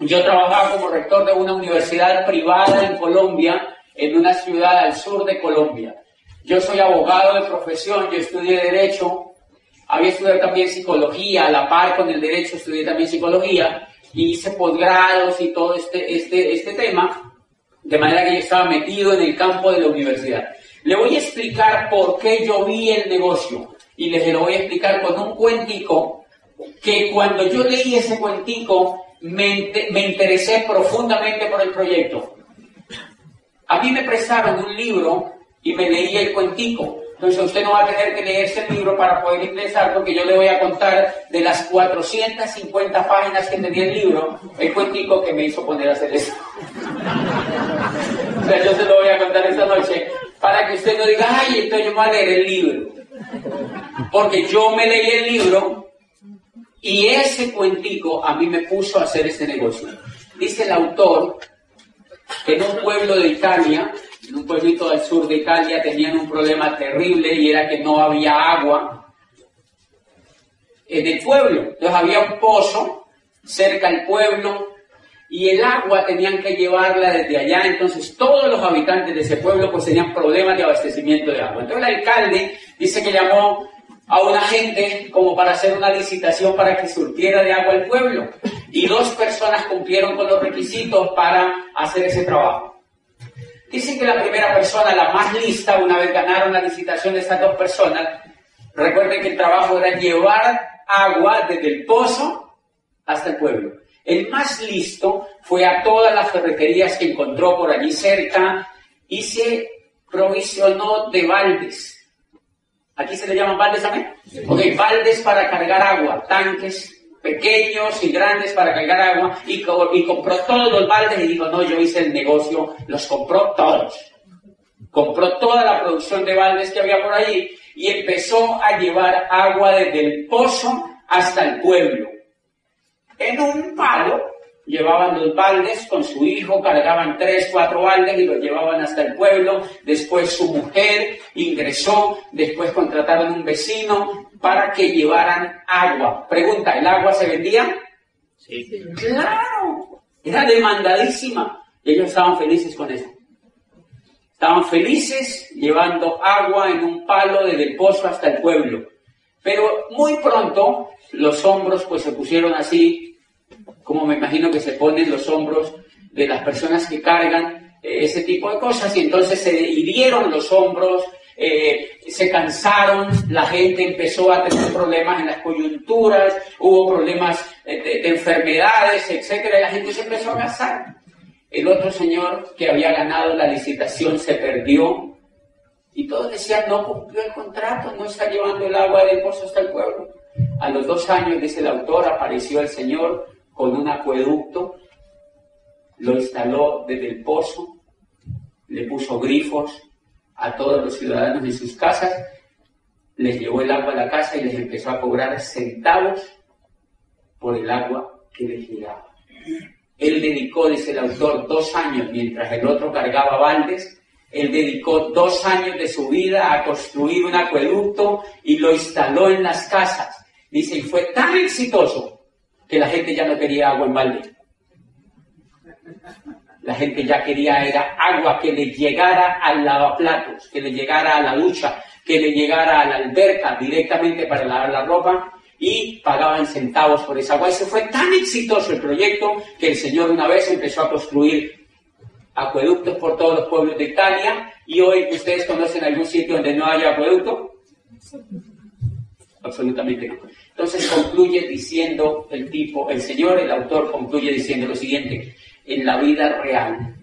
Yo trabajaba como rector de una universidad privada en Colombia, en una ciudad al sur de Colombia. Yo soy abogado de profesión, yo estudié Derecho, había estudiado también Psicología, a la par con el Derecho estudié también Psicología, y hice posgrados y todo este, este, este tema, de manera que yo estaba metido en el campo de la universidad. Le voy a explicar por qué yo vi el negocio, y les lo voy a explicar con un cuentico que cuando yo leí ese cuentico me, me interesé profundamente por el proyecto. A mí me prestaron un libro y me leí el cuentico. Entonces usted no va a tener que leerse el libro para poder ingresar porque yo le voy a contar de las 450 páginas que tenía el libro, el cuentico que me hizo poner a hacer eso. o sea, yo se lo voy a contar esta noche para que usted no diga, ay, entonces yo me voy a leer el libro. Porque yo me leí el libro y ese cuentico a mí me puso a hacer este negocio. Dice el autor que en un pueblo de Italia, en un pueblito del sur de Italia, tenían un problema terrible y era que no había agua en el pueblo. Entonces había un pozo cerca del pueblo y el agua tenían que llevarla desde allá. Entonces todos los habitantes de ese pueblo pues tenían problemas de abastecimiento de agua. Entonces el alcalde dice que llamó a una gente como para hacer una licitación para que surtiera de agua el pueblo. Y dos personas cumplieron con los requisitos para hacer ese trabajo. Dicen que la primera persona, la más lista, una vez ganaron la licitación de estas dos personas, recuerden que el trabajo era llevar agua desde el pozo hasta el pueblo. El más listo fue a todas las ferreterías que encontró por allí cerca y se provisionó de baldes Aquí se le llaman baldes también. Ok, baldes para cargar agua, tanques pequeños y grandes para cargar agua, y, y compró todos los baldes y dijo, no, yo hice el negocio, los compró todos. Compró toda la producción de baldes que había por allí y empezó a llevar agua desde el pozo hasta el pueblo. En un palo llevaban los baldes con su hijo, cargaban tres, cuatro baldes y los llevaban hasta el pueblo. Después su mujer ingresó, después contrataron un vecino para que llevaran agua. Pregunta, ¿el agua se vendía? Sí. Claro, era demandadísima. ellos estaban felices con eso. Estaban felices llevando agua en un palo desde el pozo hasta el pueblo. Pero muy pronto los hombros pues se pusieron así como me imagino que se ponen los hombros de las personas que cargan eh, ese tipo de cosas y entonces se hirieron los hombros, eh, se cansaron, la gente empezó a tener problemas en las coyunturas, hubo problemas eh, de, enfermedades, etcétera, y la gente se empezó a cansar. El otro señor que había ganado la licitación se perdió y todos decían, no cumplió el contrato, no está llevando el agua del pozo hasta el pueblo. A los dos años, dice el autor, apareció el Señor con un acueducto, lo instaló desde el pozo, le puso grifos a todos los ciudadanos en sus casas, les llevó el agua a la casa y les empezó a cobrar centavos por el agua que les llegaba. Él dedicó, dice el autor, dos años mientras el otro cargaba baldes, él dedicó dos años de su vida a construir un acueducto y lo instaló en las casas. Dice, y fue tan exitoso que la gente ya no quería agua en balde. La gente ya quería era agua que le llegara al lavaplatos, que le llegara a la ducha, que le llegara a la alberca directamente para lavar la ropa y pagaban centavos por esa agua. Ese fue tan exitoso el proyecto que el Señor una vez empezó a construir acueductos por todos los pueblos de Italia y hoy ustedes conocen algún sitio donde no haya acueducto. Absolutamente no. Entonces concluye diciendo el tipo, el señor, el autor concluye diciendo lo siguiente, en la vida real,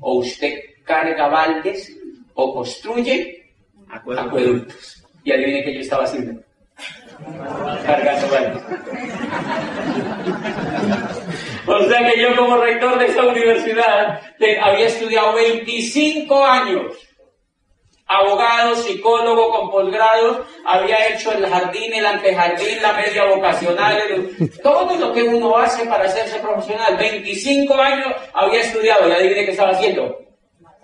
o usted carga baldes o construye acueductos. Y adivine qué yo estaba haciendo. Cargando baldes. O sea que yo como rector de esa universidad había estudiado 25 años. Abogado, psicólogo con posgrados, había hecho el jardín, el antejardín, la media vocacional, todo lo que uno hace para hacerse profesional. 25 años había estudiado, y adivine qué estaba haciendo.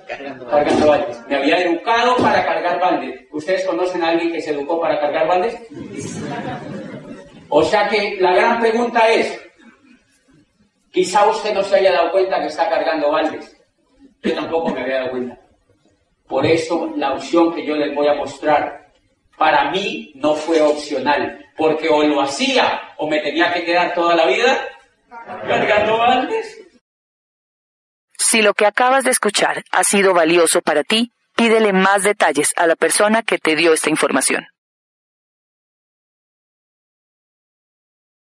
Cargando baldes. Me había educado para cargar baldes. ¿Ustedes conocen a alguien que se educó para cargar baldes? O sea que la gran pregunta es, quizá usted no se haya dado cuenta que está cargando baldes. Yo tampoco me había dado cuenta. Por eso la opción que yo les voy a mostrar, para mí no fue opcional, porque o lo hacía o me tenía que quedar toda la vida cargando baldes. Si lo que acabas de escuchar ha sido valioso para ti, pídele más detalles a la persona que te dio esta información.